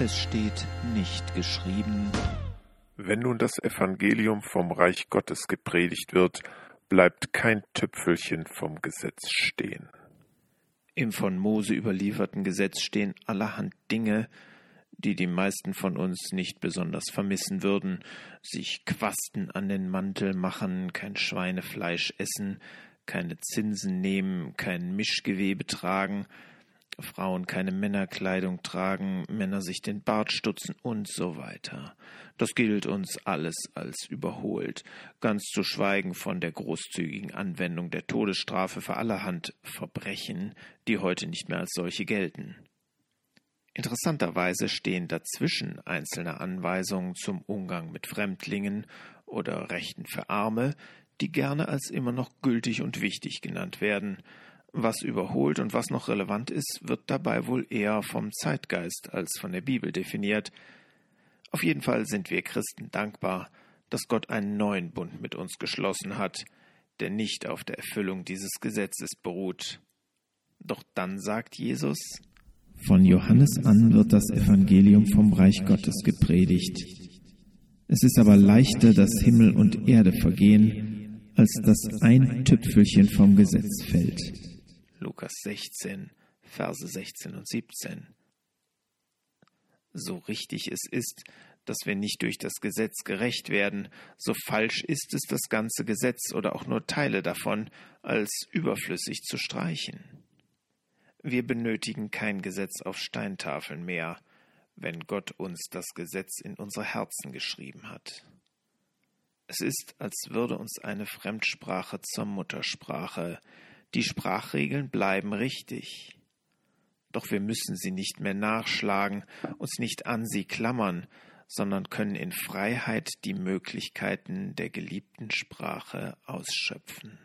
Es steht nicht geschrieben. Wenn nun das Evangelium vom Reich Gottes gepredigt wird, bleibt kein Tüpfelchen vom Gesetz stehen. Im von Mose überlieferten Gesetz stehen allerhand Dinge, die die meisten von uns nicht besonders vermissen würden, sich Quasten an den Mantel machen, kein Schweinefleisch essen, keine Zinsen nehmen, kein Mischgewebe tragen, Frauen keine Männerkleidung tragen, Männer sich den Bart stutzen und so weiter. Das gilt uns alles als überholt, ganz zu schweigen von der großzügigen Anwendung der Todesstrafe für allerhand Verbrechen, die heute nicht mehr als solche gelten. Interessanterweise stehen dazwischen einzelne Anweisungen zum Umgang mit Fremdlingen oder Rechten für Arme, die gerne als immer noch gültig und wichtig genannt werden. Was überholt und was noch relevant ist, wird dabei wohl eher vom Zeitgeist als von der Bibel definiert. Auf jeden Fall sind wir Christen dankbar, dass Gott einen neuen Bund mit uns geschlossen hat, der nicht auf der Erfüllung dieses Gesetzes beruht. Doch dann sagt Jesus, von Johannes an wird das Evangelium vom Reich Gottes gepredigt. Es ist aber leichter, dass Himmel und Erde vergehen, als dass ein Tüpfelchen vom Gesetz fällt. Lukas 16, Verse 16 und 17. So richtig es ist, dass wir nicht durch das Gesetz gerecht werden, so falsch ist es, das ganze Gesetz oder auch nur Teile davon als überflüssig zu streichen. Wir benötigen kein Gesetz auf Steintafeln mehr, wenn Gott uns das Gesetz in unsere Herzen geschrieben hat. Es ist, als würde uns eine Fremdsprache zur Muttersprache. Die Sprachregeln bleiben richtig. Doch wir müssen sie nicht mehr nachschlagen, uns nicht an sie klammern, sondern können in Freiheit die Möglichkeiten der geliebten Sprache ausschöpfen.